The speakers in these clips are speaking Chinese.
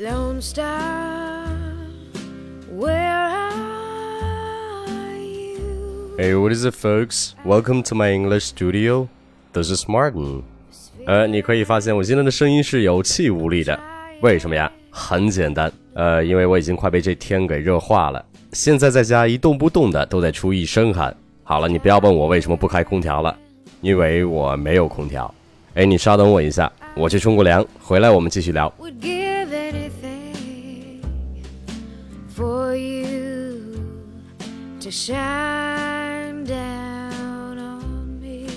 Lone Star, where are you? Hey, what is it, folks? Welcome to my English studio. This is Martin. 呃，你可以发现我今天的声音是有气无力的，为什么呀？很简单，呃，因为我已经快被这天给热化了。现在在家一动不动的都在出一身汗。好了，你不要问我为什么不开空调了，因为我没有空调。哎，你稍等我一下，我去冲个凉，回来我们继续聊。To shine down on me.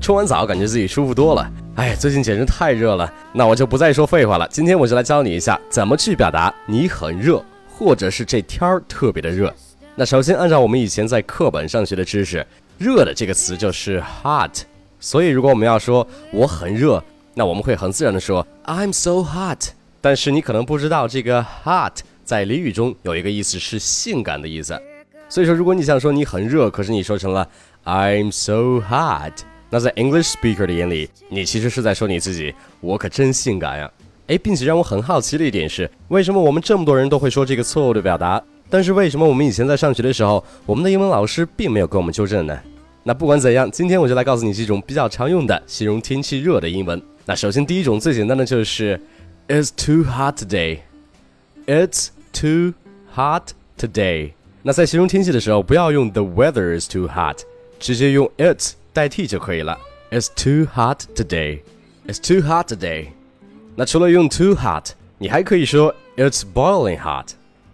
冲完澡，感觉自己舒服多了。哎，最近简直太热了，那我就不再说废话了。今天我就来教你一下怎么去表达你很热，或者是这天儿特别的热。那首先按照我们以前在课本上学的知识，热的这个词就是 hot，所以如果我们要说我很热，那我们会很自然的说 I'm so hot。但是你可能不知道，这个 hot 在俚语中有一个意思是性感的意思。所以说，如果你想说你很热，可是你说成了 I'm so hot，那在 English speaker 的眼里，你其实是在说你自己，我可真性感呀！诶，并且让我很好奇的一点是，为什么我们这么多人都会说这个错误的表达，但是为什么我们以前在上学的时候，我们的英文老师并没有给我们纠正呢？那不管怎样，今天我就来告诉你几种比较常用的形容天气热的英文。那首先第一种最简单的就是 It's too hot today。It's too hot today。那在形容天气的时候，不要用 the weather is too hot，直接用 it 代替就可以了。It's too hot today. It's too hot today. 那除了用 too hot，你还可以说 It's boiling hot.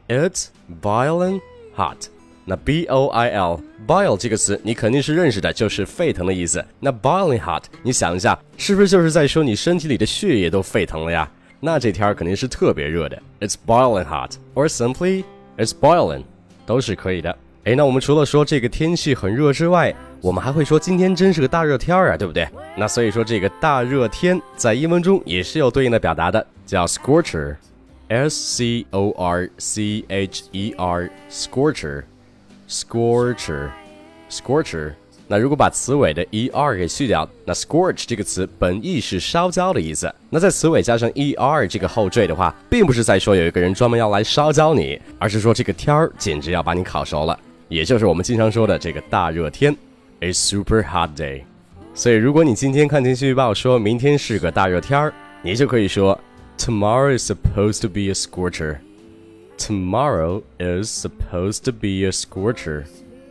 It's boiling hot. 那 b o i l boil 这个词你肯定是认识的，就是沸腾的意思。那 boiling hot，你想一下，是不是就是在说你身体里的血液都沸腾了呀？ 那这天儿肯定是特别热的。It's boiling hot, or simply It's boiling，都是可以的。诶，那我们除了说这个天气很热之外，我们还会说今天真是个大热天儿啊，对不对？那所以说这个大热天在英文中也是有对应的表达的，叫 scorcher，s c o r c h e r，scorcher，scorcher，scorcher。那如果把词尾的 er 给去掉，那 scorch 这个词本意是烧焦的意思。那在词尾加上 er 这个后缀的话，并不是在说有一个人专门要来烧焦你，而是说这个天儿简直要把你烤熟了，也就是我们经常说的这个大热天，a super hot day。所以如果你今天看天气预报说明天是个大热天儿，你就可以说 Tomorrow is supposed to be a scorcher. Tomorrow is supposed to be a scorcher.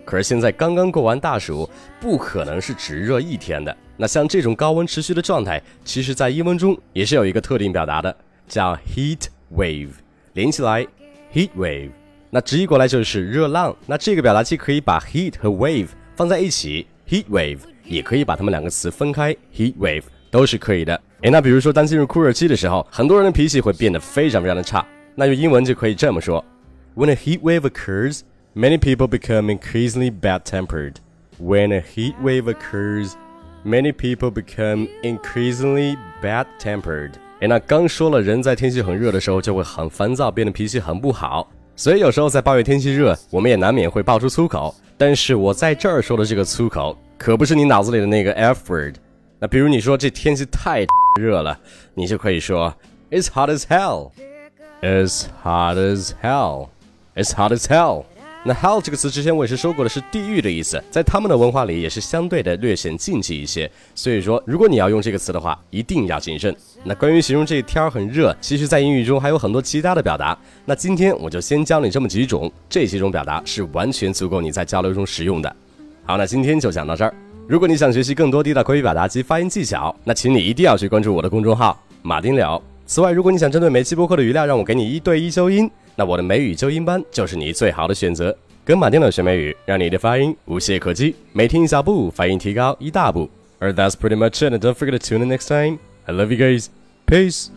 可是现在刚刚过完大暑，不可能是只热一天的。那像这种高温持续的状态，其实在英文中也是有一个特定表达的，叫 heat wave，连起来 heat wave。那直译过来就是热浪。那这个表达既可以把 heat 和 wave 放在一起，heat wave，也可以把它们两个词分开，heat wave，都是可以的。诶，那比如说当进入酷热期的时候，很多人的脾气会变得非常非常的差。那用英文就可以这么说：When a heat wave occurs。Many people become increasingly bad tempered. When a heat wave occurs, many people become increasingly bad tempered. 哎，那刚说了，人在天气很热的时候就会很烦躁，变得脾气很不好。所以有时候在抱怨天气热，我们也难免会爆出粗口。但是我在这儿说的这个粗口，可不是你脑子里的那个 F word。那比如你说这天气太热了，你就可以说 It's hot as hell. It's hot as hell. It's hot as hell. 那 hell 这个词之前我也是说过的，是地狱的意思，在他们的文化里也是相对的略显禁忌一些。所以说，如果你要用这个词的话，一定要谨慎。那关于形容这天儿很热，其实在英语中还有很多其他的表达。那今天我就先教你这么几种，这几种表达是完全足够你在交流中使用的。好，那今天就讲到这儿。如果你想学习更多地道口语表达及发音技巧，那请你一定要去关注我的公众号马丁聊。此外，如果你想针对每期播客的语料让我给你一对一纠音。那我的美语纠音班就是你最好的选择，跟马丁老学美语，让你的发音无懈可击，每天一小步，发音提高一大步。而 that's pretty much it. And don't forget to tune in next time. I love you guys. Peace.